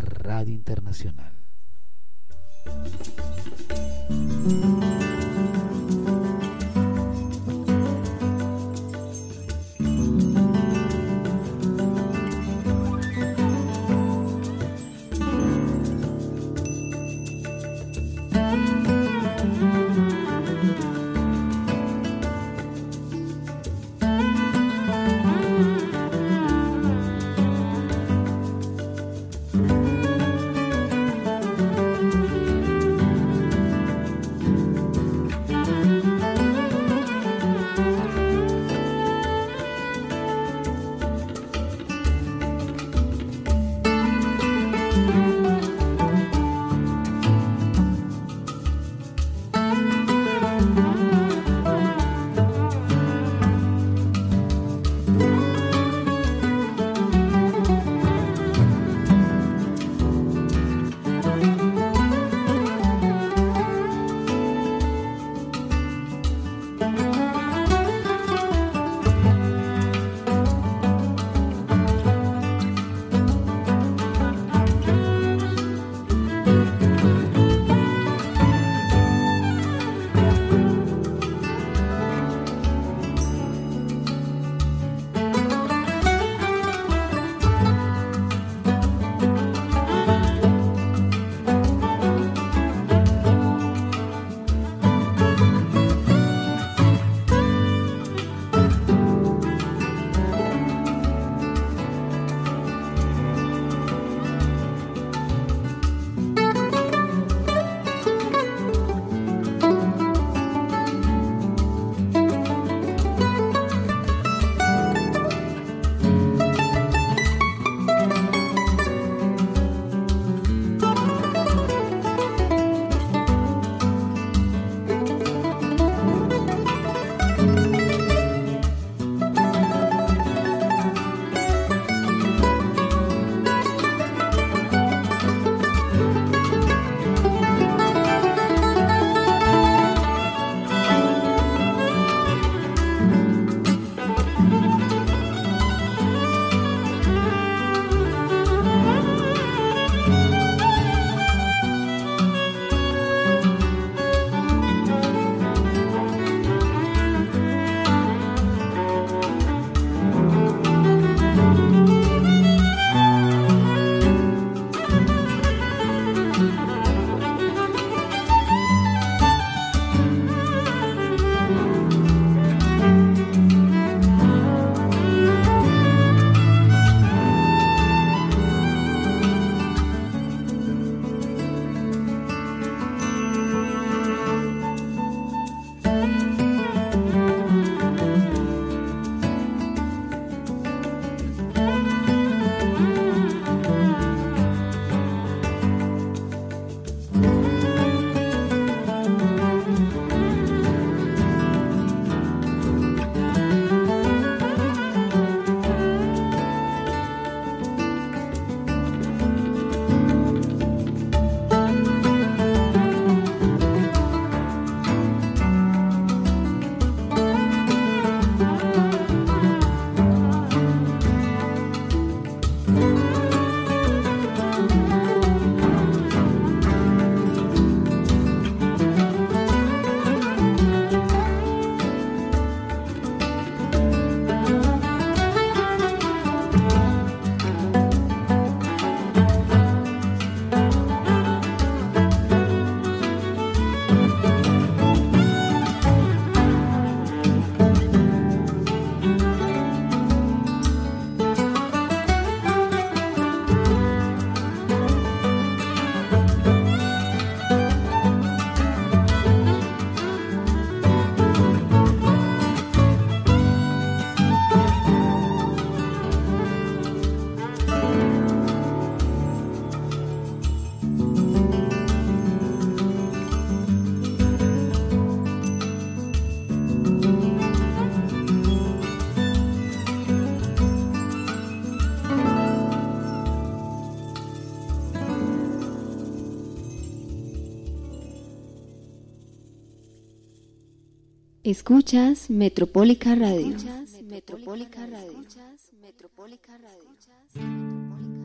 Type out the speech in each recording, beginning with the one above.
Radio Internacional. Escuchas Metropólica Radio. Escuchas Metropólica Radio. Escuchas Metropólica Radio.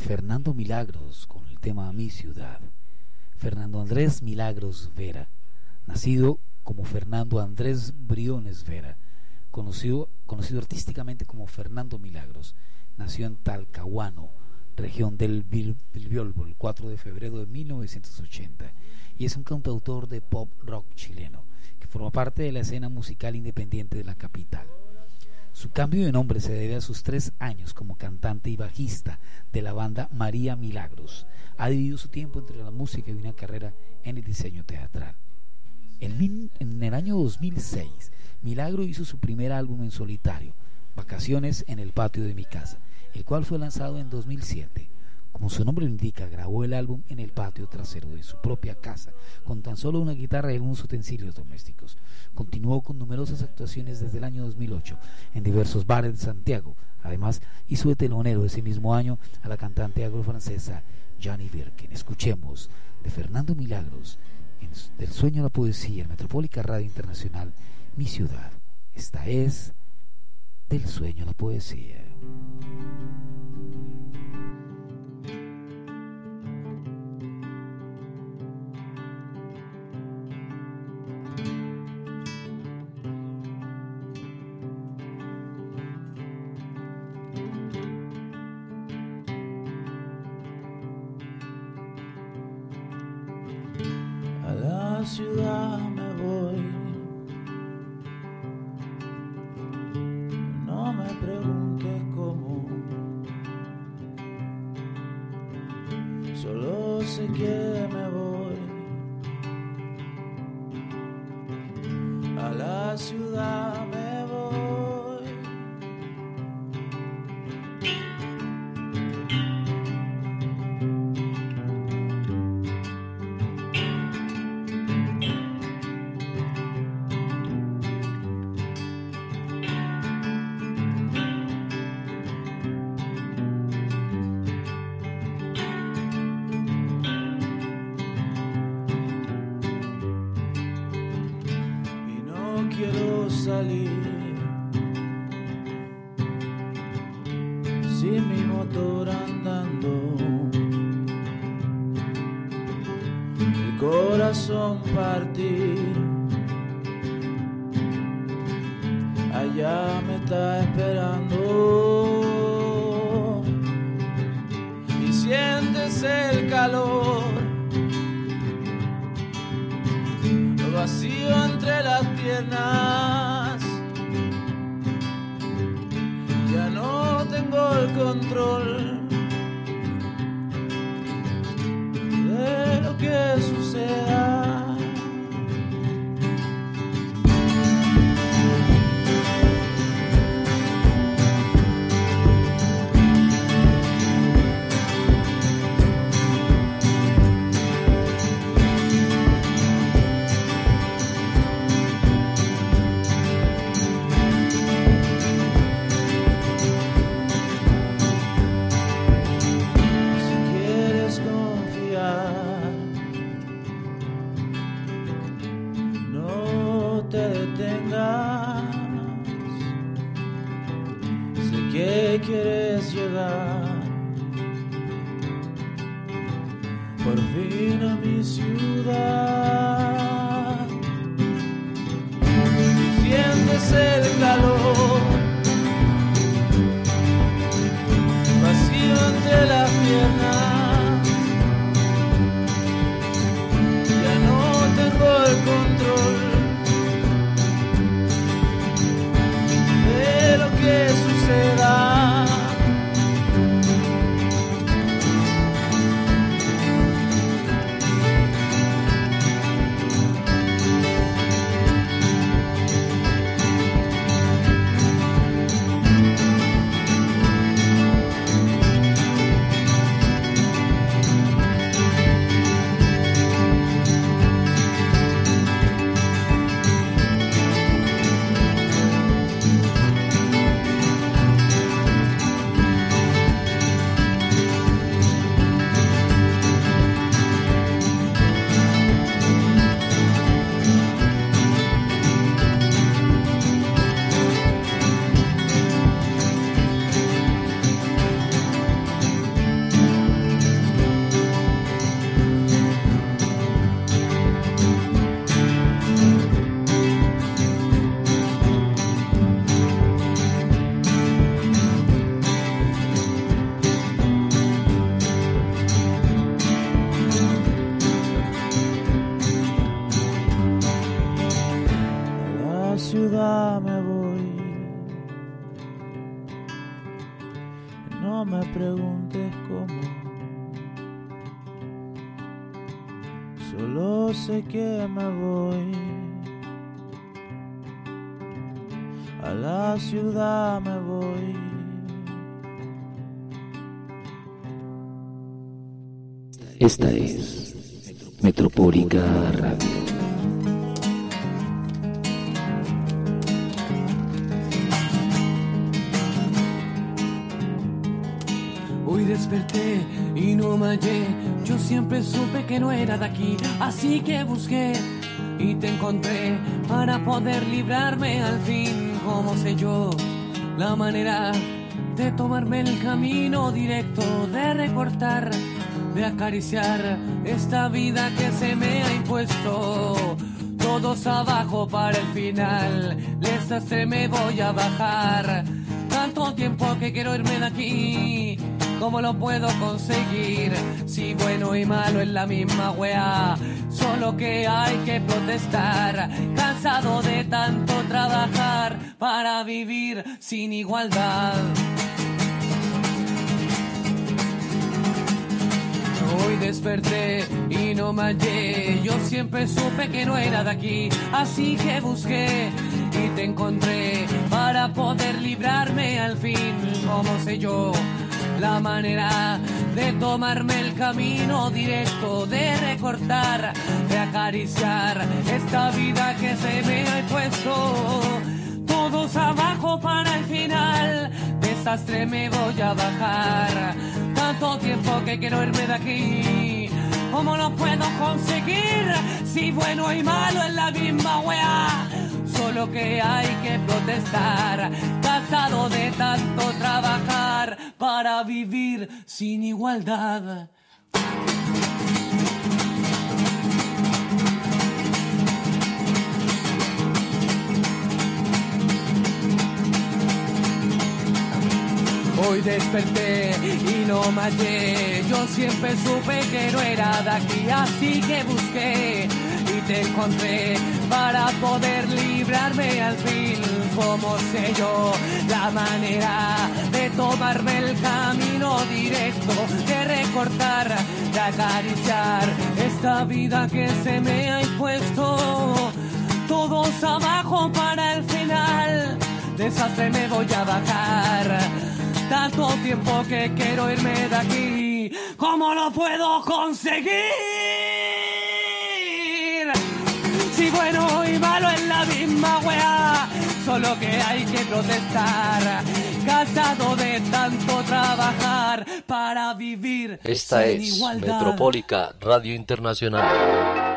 Fernando Milagros con el tema Mi ciudad. Fernando Andrés Milagros Vera, nacido como Fernando Andrés Briones Vera, conocido, conocido artísticamente como Fernando Milagros, nació en Talcahuano, región del Bilbiolbo, el 4 de febrero de 1980, y es un cantautor de pop rock chileno, que forma parte de la escena musical independiente de la capital. Su cambio de nombre se debe a sus tres años como cantante y bajista de la banda María Milagros. Ha dividido su tiempo entre la música y una carrera en el diseño teatral. En, el año 2006, Milagro hizo su primer álbum en solitario, Vacaciones en el patio de mi casa, el cual fue lanzado en 2007. Como su nombre lo indica, grabó el álbum en el patio trasero de su propia casa, con tan solo una guitarra y algunos utensilios domésticos. Continuó con numerosas actuaciones desde el año 2008 en diversos bares de Santiago. Además, hizo de telonero ese mismo año a la cantante agro-francesa Johnny Birkin. Escuchemos de Fernando Milagros, en, del sueño a la poesía, en Metropólica Radio Internacional, Mi Ciudad. Esta es del sueño a la poesía. Ciudad me voy. No me preguntes cómo. Solo sé que me voy. A la ciudad Esta es Metropólica Radio. Hoy desperté y no me hallé. Yo siempre supe que no era de aquí, así que busqué y te encontré para poder librarme al fin. Como sé yo la manera de tomarme el camino directo, de recortar, de acariciar esta vida que se me ha impuesto. Todos abajo para el final, les me voy a bajar. Tanto tiempo que quiero irme de aquí ¿Cómo lo puedo conseguir? Si bueno y malo es la misma wea. Solo que hay que protestar. Cansado de tanto trabajar para vivir sin igualdad. Desperté y no me hallé. Yo siempre supe que no era de aquí, así que busqué y te encontré para poder librarme al fin. Como sé yo? la manera de tomarme el camino directo, de recortar, de acariciar esta vida que se me ha puesto. Todos abajo para el final, desastre me voy a bajar. Tanto tiempo que quiero irme de aquí. ¿Cómo lo puedo conseguir? Si bueno y malo es la misma wea solo que hay que protestar, cansado de tanto trabajar para vivir sin igualdad. Hoy desperté y no maté. Yo siempre supe que no era de aquí, así que busqué y te encontré para poder librarme al fin. Como sé yo la manera de tomarme el camino directo, de recortar, de acariciar esta vida que se me ha impuesto. Todos abajo para el final, desastre me voy a bajar. Tanto tiempo que quiero irme de aquí, ¿cómo lo puedo conseguir? Si bueno y malo es la misma weá, solo que hay que protestar. Cansado de tanto trabajar para vivir. Esta es Metropólica Radio Internacional.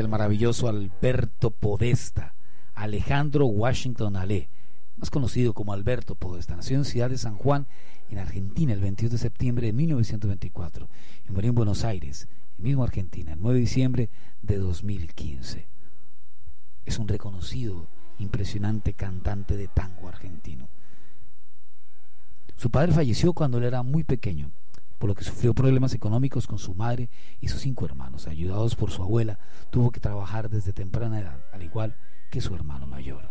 El maravilloso Alberto Podesta, Alejandro Washington Ale, más conocido como Alberto Podesta. Nació en Ciudad de San Juan, en Argentina, el 22 de septiembre de 1924 y murió en Buenos Aires, en mismo Argentina, el 9 de diciembre de 2015. Es un reconocido, impresionante cantante de tango argentino. Su padre falleció cuando él era muy pequeño por lo que sufrió problemas económicos con su madre y sus cinco hermanos. Ayudados por su abuela, tuvo que trabajar desde temprana edad, al igual que su hermano mayor.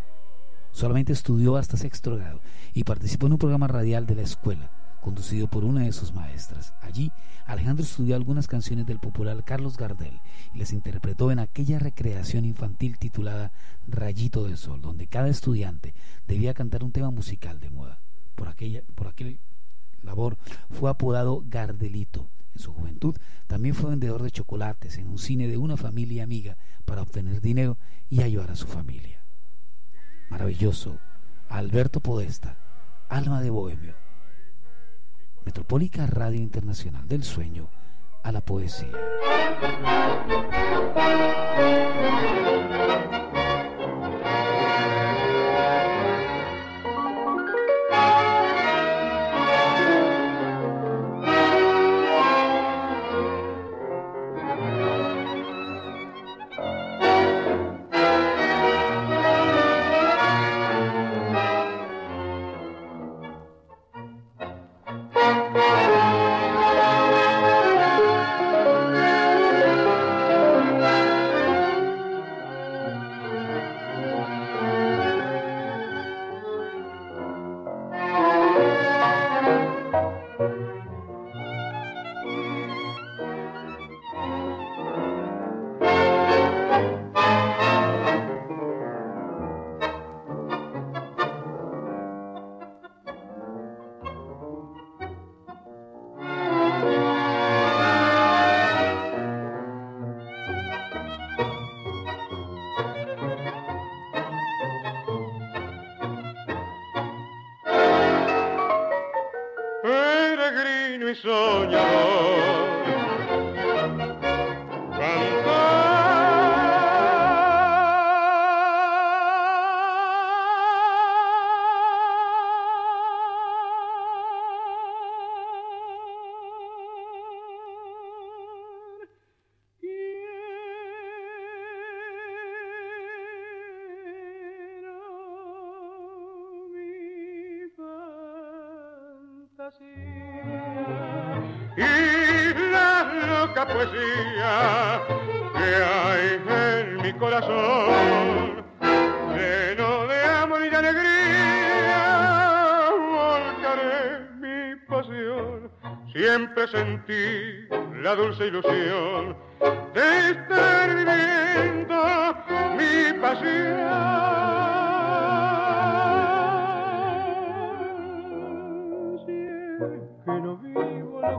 Solamente estudió hasta sexto grado y participó en un programa radial de la escuela, conducido por una de sus maestras. Allí, Alejandro estudió algunas canciones del popular Carlos Gardel y las interpretó en aquella recreación infantil titulada Rayito de Sol, donde cada estudiante debía cantar un tema musical de moda. Por, aquella, por aquel labor, fue apodado Gardelito. En su juventud también fue vendedor de chocolates en un cine de una familia amiga para obtener dinero y ayudar a su familia. Maravilloso, Alberto Podesta, Alma de Bohemio. Metropólica Radio Internacional del Sueño a la Poesía.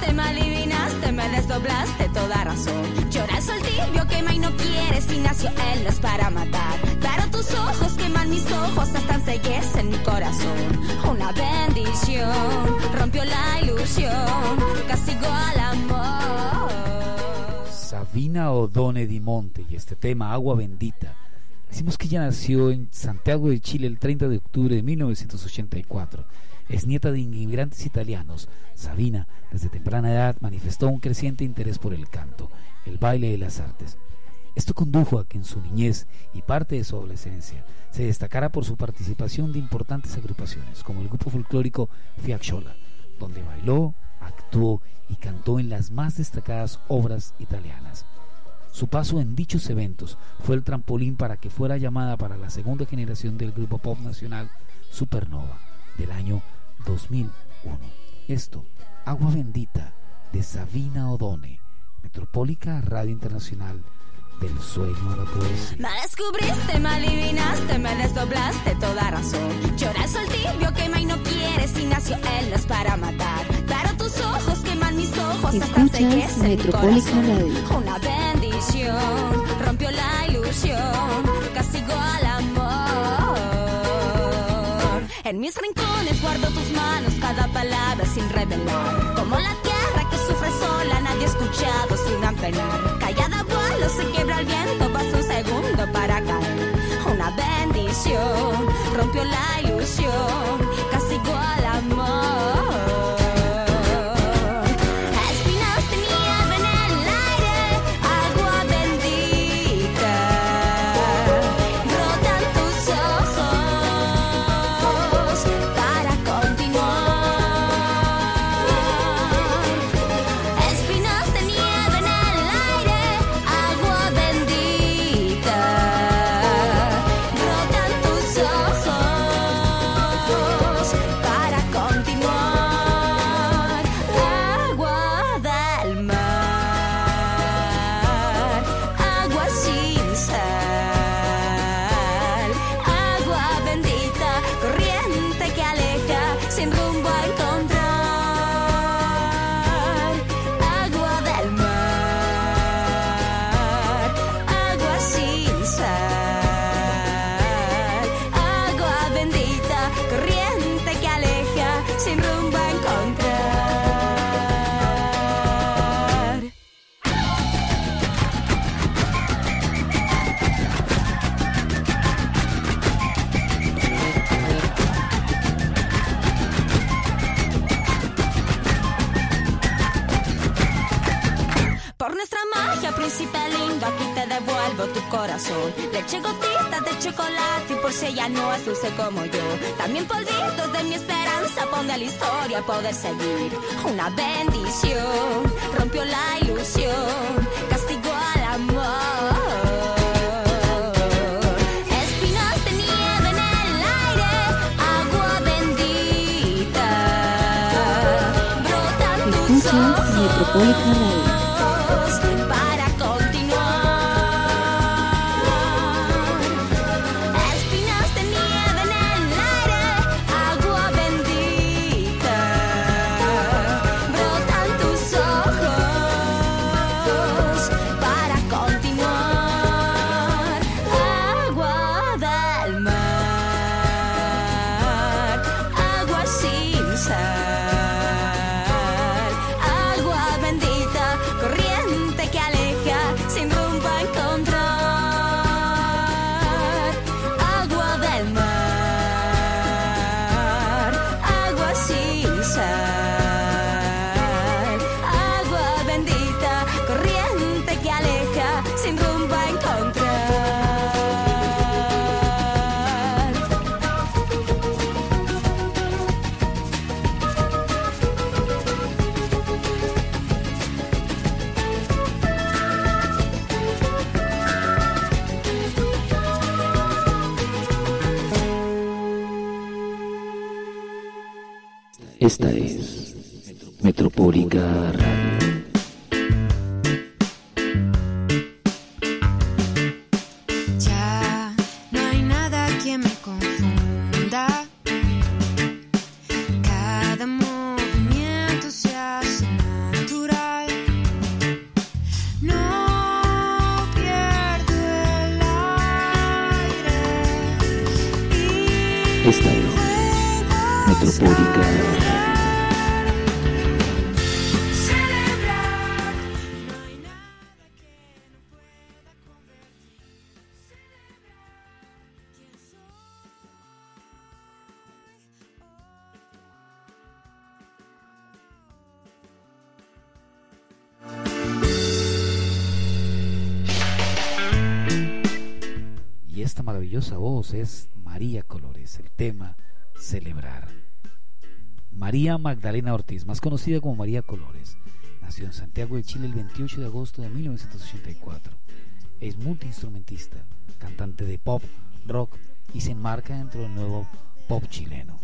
descubriste, me adivinaste, me desdoblaste toda razón. Llora el tibio, quema y no quieres y nació él no es para matar. Pero tus ojos queman mis ojos, hasta en mi corazón. Una bendición rompió la ilusión, castigó al amor. Sabina Odone Di Monte y este tema Agua Bendita Decimos que ella nació en Santiago de Chile el 30 de octubre de 1984. Es nieta de inmigrantes italianos. Sabina, desde temprana edad, manifestó un creciente interés por el canto, el baile y las artes. Esto condujo a que en su niñez y parte de su adolescencia se destacara por su participación de importantes agrupaciones, como el grupo folclórico Fiacciola, donde bailó, actuó y cantó en las más destacadas obras italianas. Su paso en dichos eventos fue el trampolín para que fuera llamada para la segunda generación del grupo pop nacional Supernova del año 2001. Esto, Agua Bendita de Sabina Odone, Metropólica Radio Internacional del sueño a la poesía. Me descubriste, me adivinaste, me desdoblaste toda razón. Llora el sol tibio, quema y no quieres y nació él no es para matar. Pero tus ojos queman mis ojos hasta Escuchas Metropólica Radio. Una bendición rompió la ilusión, En mis rincones guardo tus manos, cada palabra sin revelar. Como la tierra que sufre sola, nadie ha escuchado sin apenar. Callada vuelo, se quiebra el viento, pasa un segundo para caer. Una bendición rompió la ilusión, castigó al amor. poder seguir. Una bendición, rompió la ilusión, castigó al amor. espinos de nieve en el aire Metropolitan Radio. Es María Colores, el tema Celebrar. María Magdalena Ortiz, más conocida como María Colores, nació en Santiago de Chile el 28 de agosto de 1984. Es multiinstrumentista, cantante de pop, rock y se enmarca dentro del nuevo pop chileno.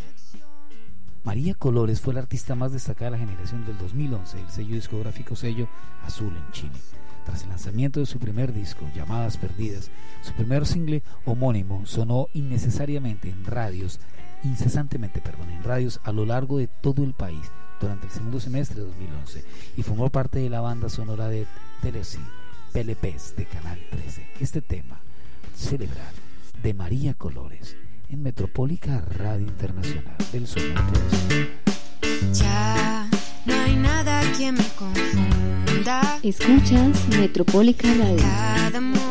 María Colores fue la artista más destacada de la generación del 2011 del sello discográfico sello Azul en Chile. Tras el lanzamiento de su primer disco, Llamadas Perdidas, su primer single homónimo sonó innecesariamente en radios, incesantemente, perdón, en radios a lo largo de todo el país durante el segundo semestre de 2011 y formó parte de la banda sonora de Telesi, PLPs de Canal 13. Este tema, Celebrar, de María Colores, en Metropólica Radio Internacional del Sonido Ya no hay nada que me confunda. Escuchas Metropolitan Radio.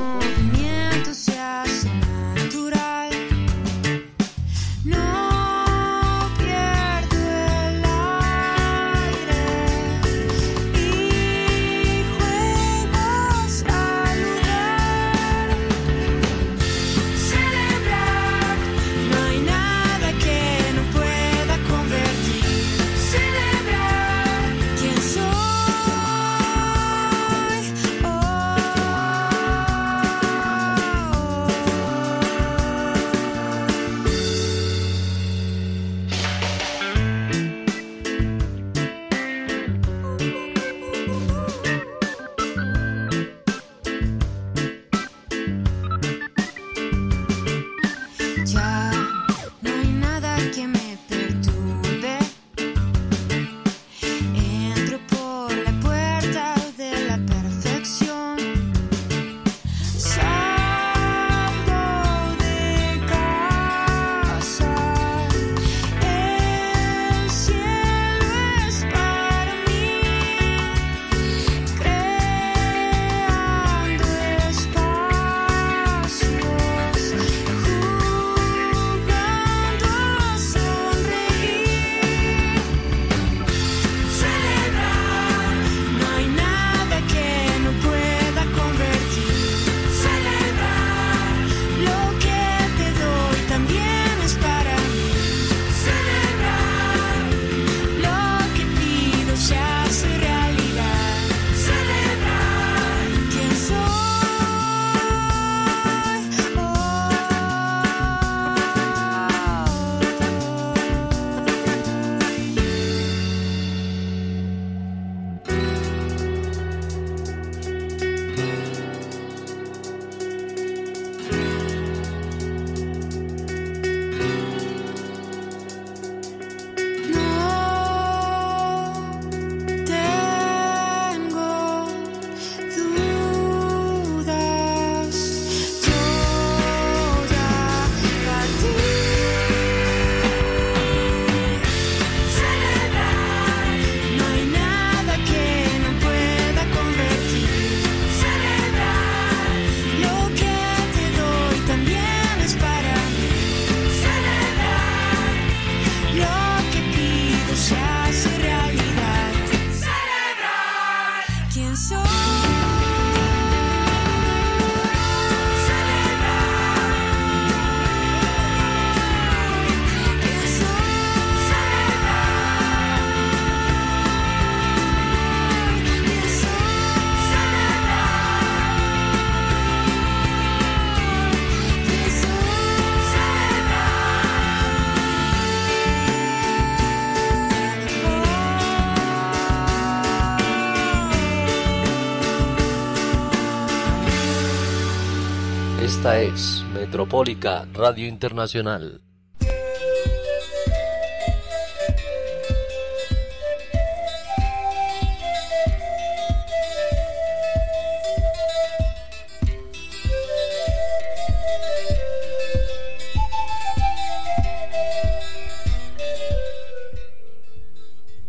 Radio Internacional.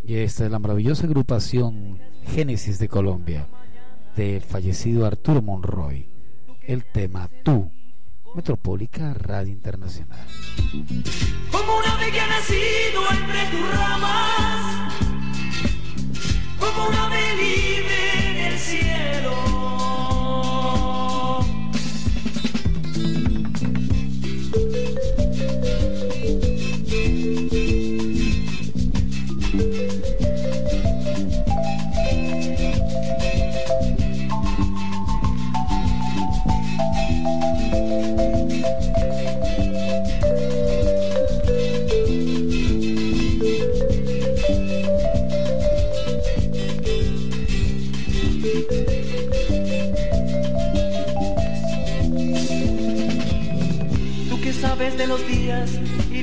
Y esta es la maravillosa agrupación Génesis de Colombia del fallecido Arturo Monroy. El tema Tú, Metropólica Radio Internacional. Como un ave que ha nacido entre tus ramas, como un ave libre en el cielo.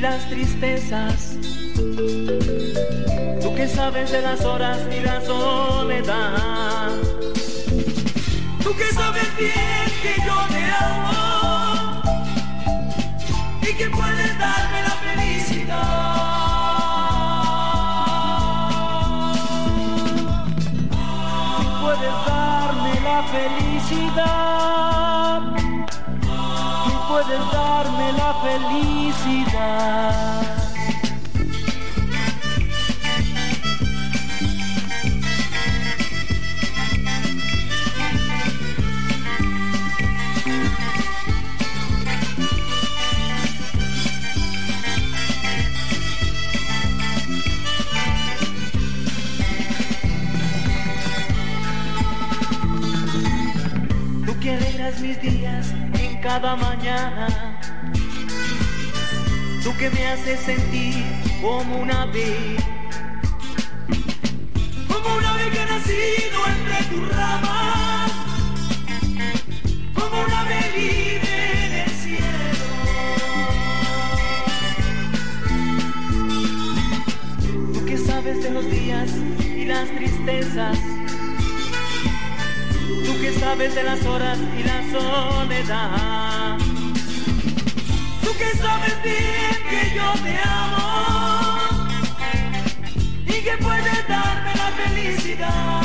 Las tristezas. Tú que sabes de las horas y la soledad. Tú que sabes bien que yo te amo y que puedes darme la felicidad. Puedes darme la felicidad. Y puedes la felicidad. Mis días en cada mañana. Que me haces sentir como un ave. Como un ave que ha nacido entre tus ramas. Como un ave libre en el cielo. Tú que sabes de los días y las tristezas. Tú que sabes de las horas y la soledad. Tú que sabes bien que yo te amo y que puedes darme la felicidad.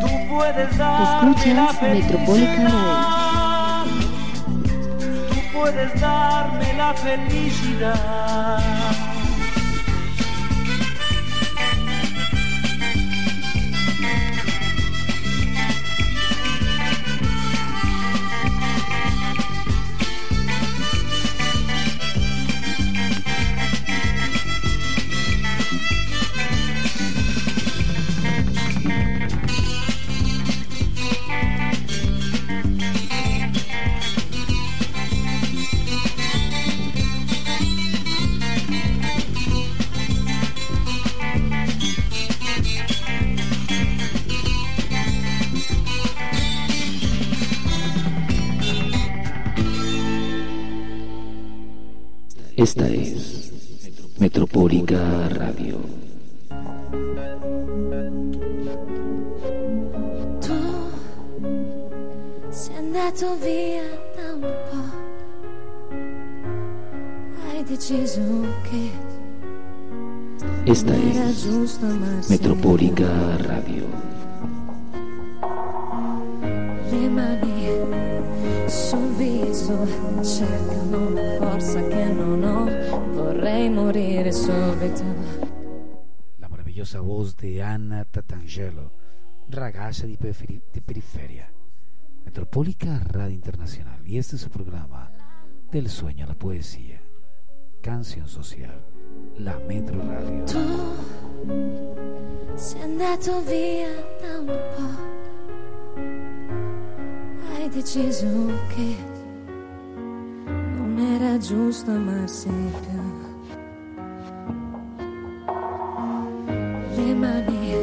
Tú puedes darme la Escuchas felicidad. Tú puedes darme la felicidad. Metropólica Radio. Tu sei andato via da un po'. Hai deciso che Esta es. Metropólica Radio. Maravillosa voz de Ana Tatangelo, ragazza di, di periferia. Metropólica Radio Internacional. Y este es su programa Del sueño a la poesía. Canción social. La Metro Radio. Tu sei andato via da un po'. Hai deciso che non era giusto amarsi più. le mani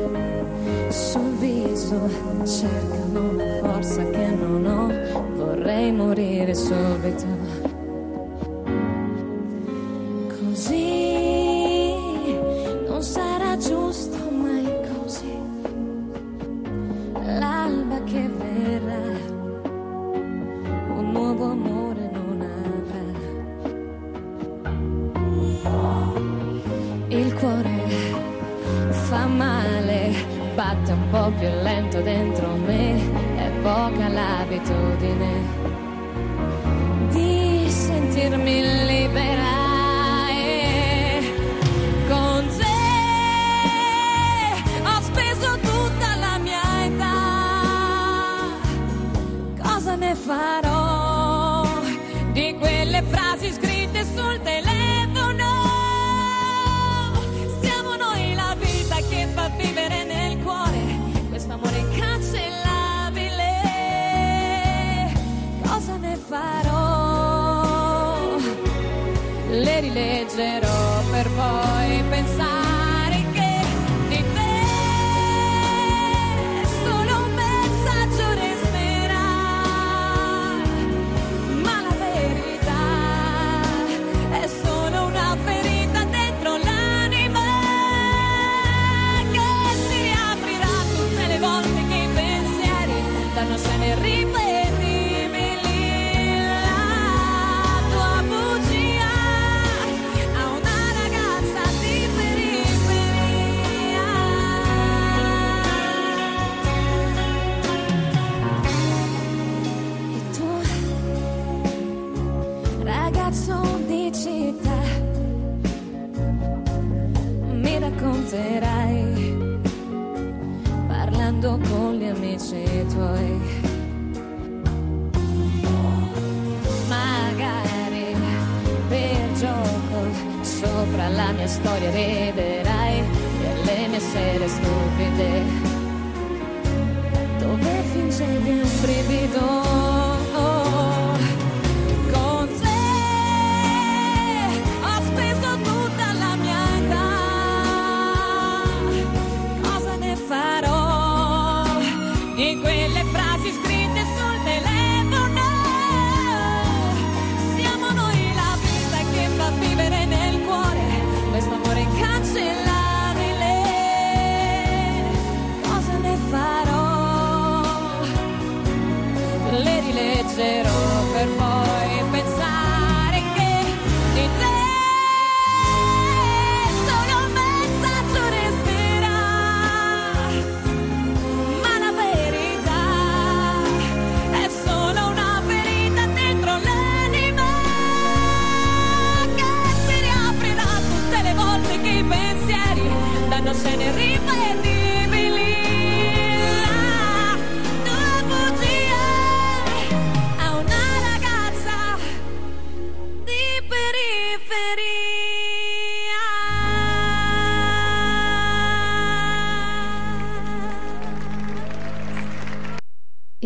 sul viso cercano la forza che non ho, vorrei morire subito.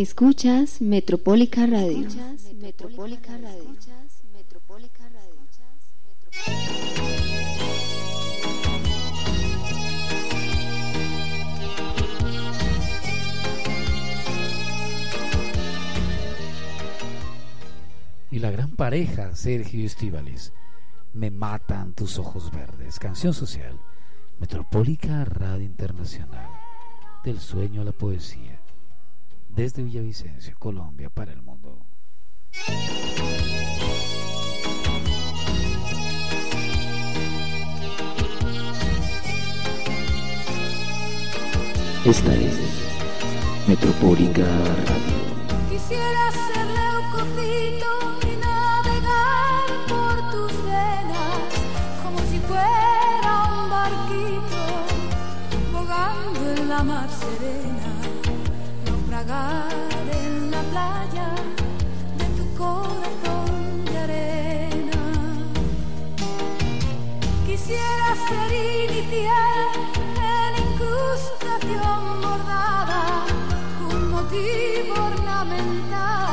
Escuchas Metropólica Radio. Escuchas Metropólica Radio. la gran pareja Sergio Estíbaliz. Me matan tus ojos verdes. Canción social. Metropólica Radio Internacional. Del sueño a la poesía. Desde Villavicencio, Colombia, para el mundo. Esta es Metropólica Radio. Quisiera ser leucocito la mar serena, naufragar en la playa de tu corazón de arena. Quisiera ser inicial en incrustación bordada, un motivo ornamental.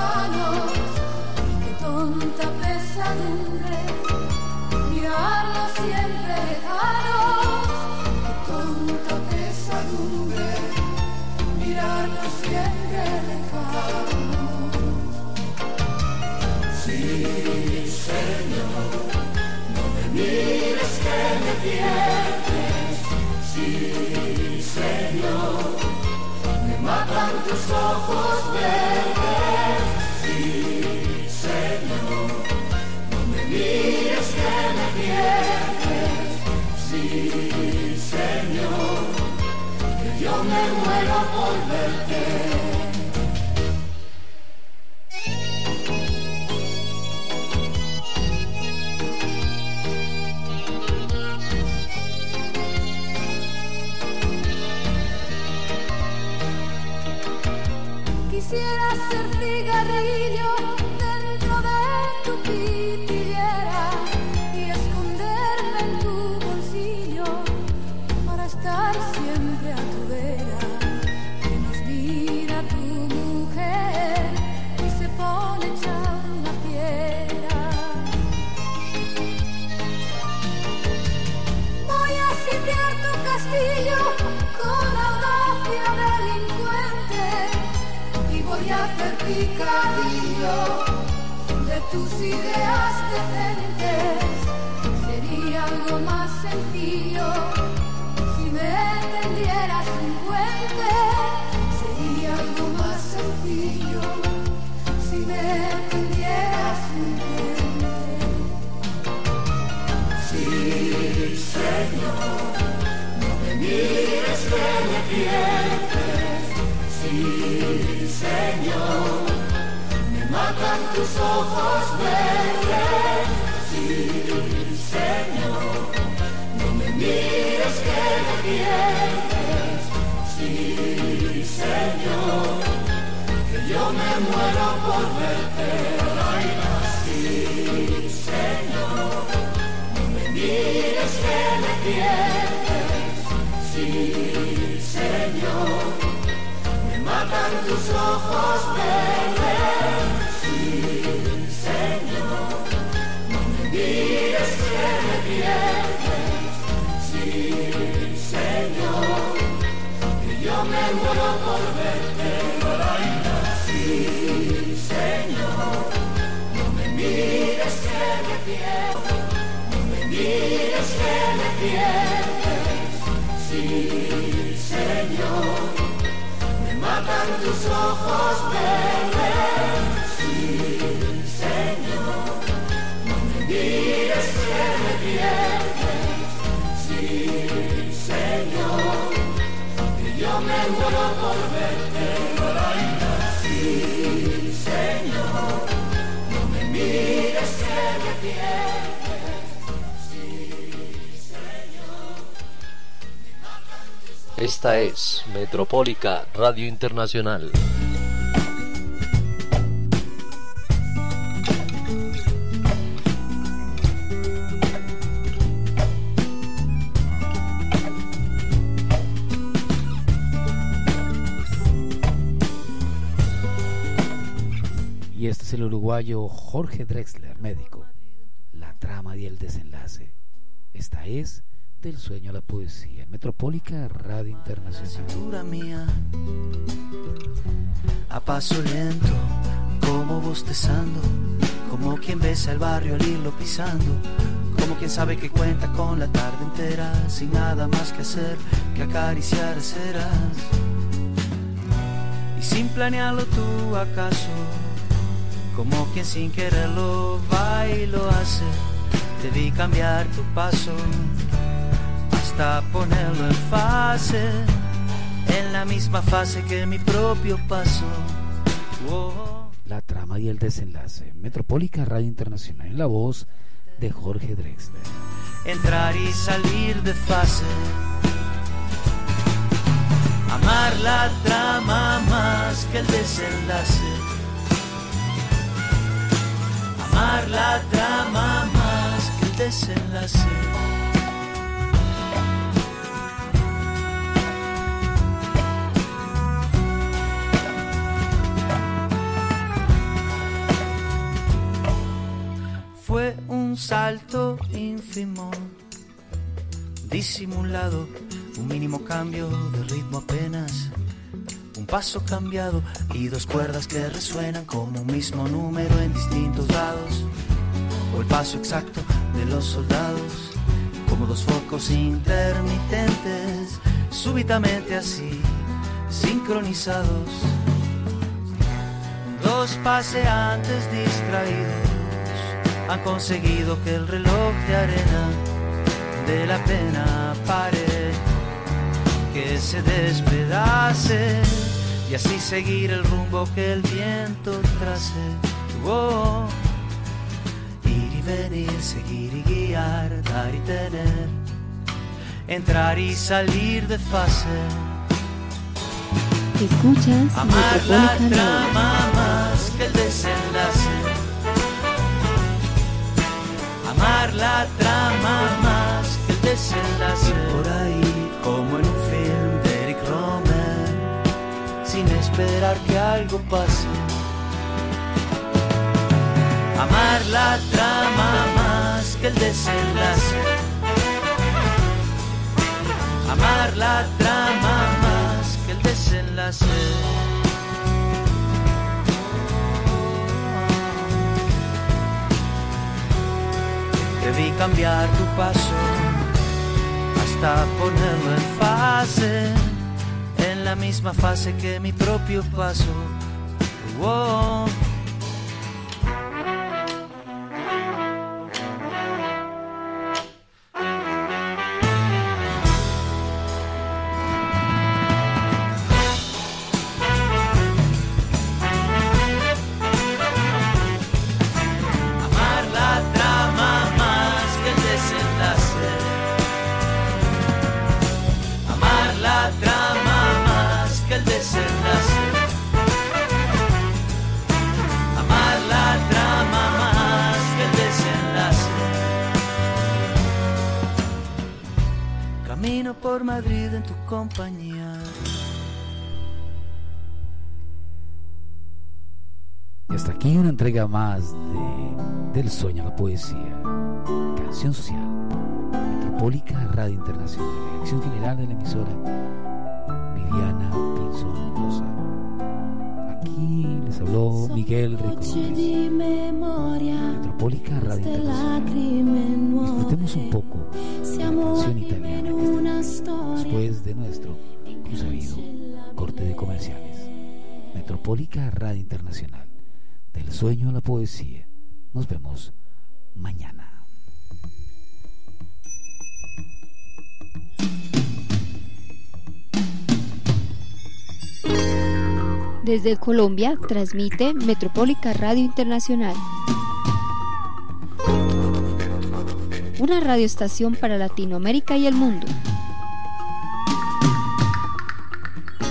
Manos. Qué tonta pesadumbre mirarnos siempre lejanos. Qué tonta pesadumbre mirarnos siempre lejanos. Sí, Señor, no me mires que me pierdes. Sí, Señor, me matan tus ojos verdes. Sí, Señor, no me mires que me pierdes. No me mires que me pierdes. Sí, Señor, me matan tus ojos verdes. Esta es Metropólica Radio Internacional. Y este es el uruguayo Jorge Drexler, médico. La trama y el desenlace. Esta es Del sueño a la poesía. Metropólica Radio Internacional. mía a paso lento, como bostezando, como quien besa el barrio al irlo pisando, como quien sabe que cuenta con la tarde entera, sin nada más que hacer que acariciar ceras. Y sin planearlo tú acaso, como quien sin quererlo va y lo hace, debí cambiar tu paso ponerlo en fase, en la misma fase que mi propio paso. Oh. La trama y el desenlace. Metropólica Radio Internacional. En la voz de Jorge Drexler. Entrar y salir de fase. Amar la trama más que el desenlace. Amar la trama más que el desenlace. Salto ínfimo, disimulado, un mínimo cambio de ritmo apenas. Un paso cambiado y dos cuerdas que resuenan como un mismo número en distintos lados. O el paso exacto de los soldados, como dos focos intermitentes, súbitamente así, sincronizados. Dos paseantes distraídos han conseguido que el reloj de arena de la pena pare, que se despedace y así seguir el rumbo que el viento trace. Oh, ir y venir, seguir y guiar, dar y tener, entrar y salir de fase. Escuchas Amar la trama más que el desenlace. Amar la trama más que el desenlace. Por ahí, como en un film de Eric Romer, sin esperar que algo pase. Amar la trama más que el desenlace. Amar la trama más que el desenlace. Debí cambiar tu paso hasta ponerlo en fase, en la misma fase que mi propio paso. Oh. Por Madrid en tu compañía. Y hasta aquí una entrega más de Del sueño a la poesía, canción social, Metropólica Radio Internacional, dirección general de la emisora, Viviana Pinzón Rosa. Aquí les habló Miguel Rico. Metropólica Radio queste Internacional. Disfrutemos un poco canción italiana in que está una storia después de nuestro consabido corte de comerciales. Metropólica Radio Internacional. Del sueño a la poesía. Nos vemos mañana. Desde Colombia transmite Metropólica Radio Internacional. Una radioestación para Latinoamérica y el mundo.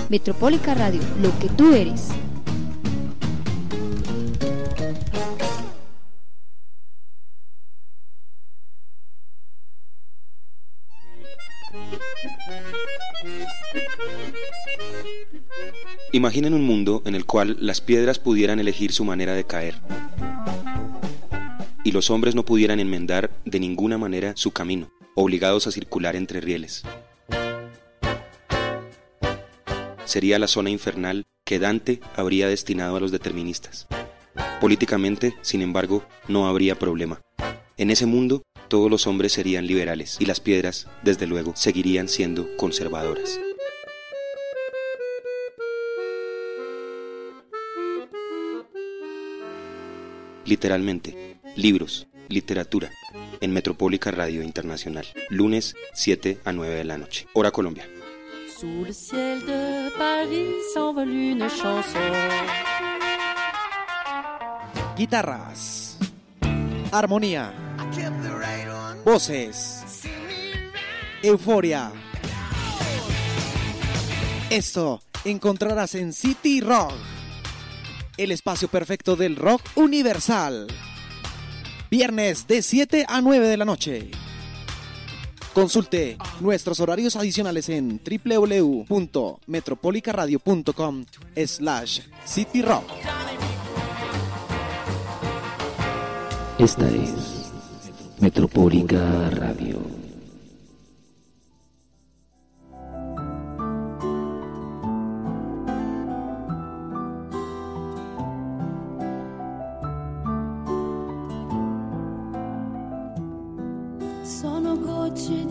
Metropólica Radio, lo que tú eres. Imaginen un mundo en el cual las piedras pudieran elegir su manera de caer y los hombres no pudieran enmendar de ninguna manera su camino, obligados a circular entre rieles. Sería la zona infernal que Dante habría destinado a los deterministas. Políticamente, sin embargo, no habría problema. En ese mundo, todos los hombres serían liberales y las piedras, desde luego, seguirían siendo conservadoras. Literalmente, libros, literatura, en Metropólica Radio Internacional, lunes 7 a 9 de la noche, hora Colombia. Sous le ciel de Paris s'envole une chanson. Guitarras. Armonía. Voces. Euforia. Esto encontrarás en City Rock. El espacio perfecto del rock universal. Viernes de 7 a 9 de la noche. Consulte nuestros horarios adicionales en www.metropolicaradio.com slash cityrock. Esta es Metropólica Radio. 知道。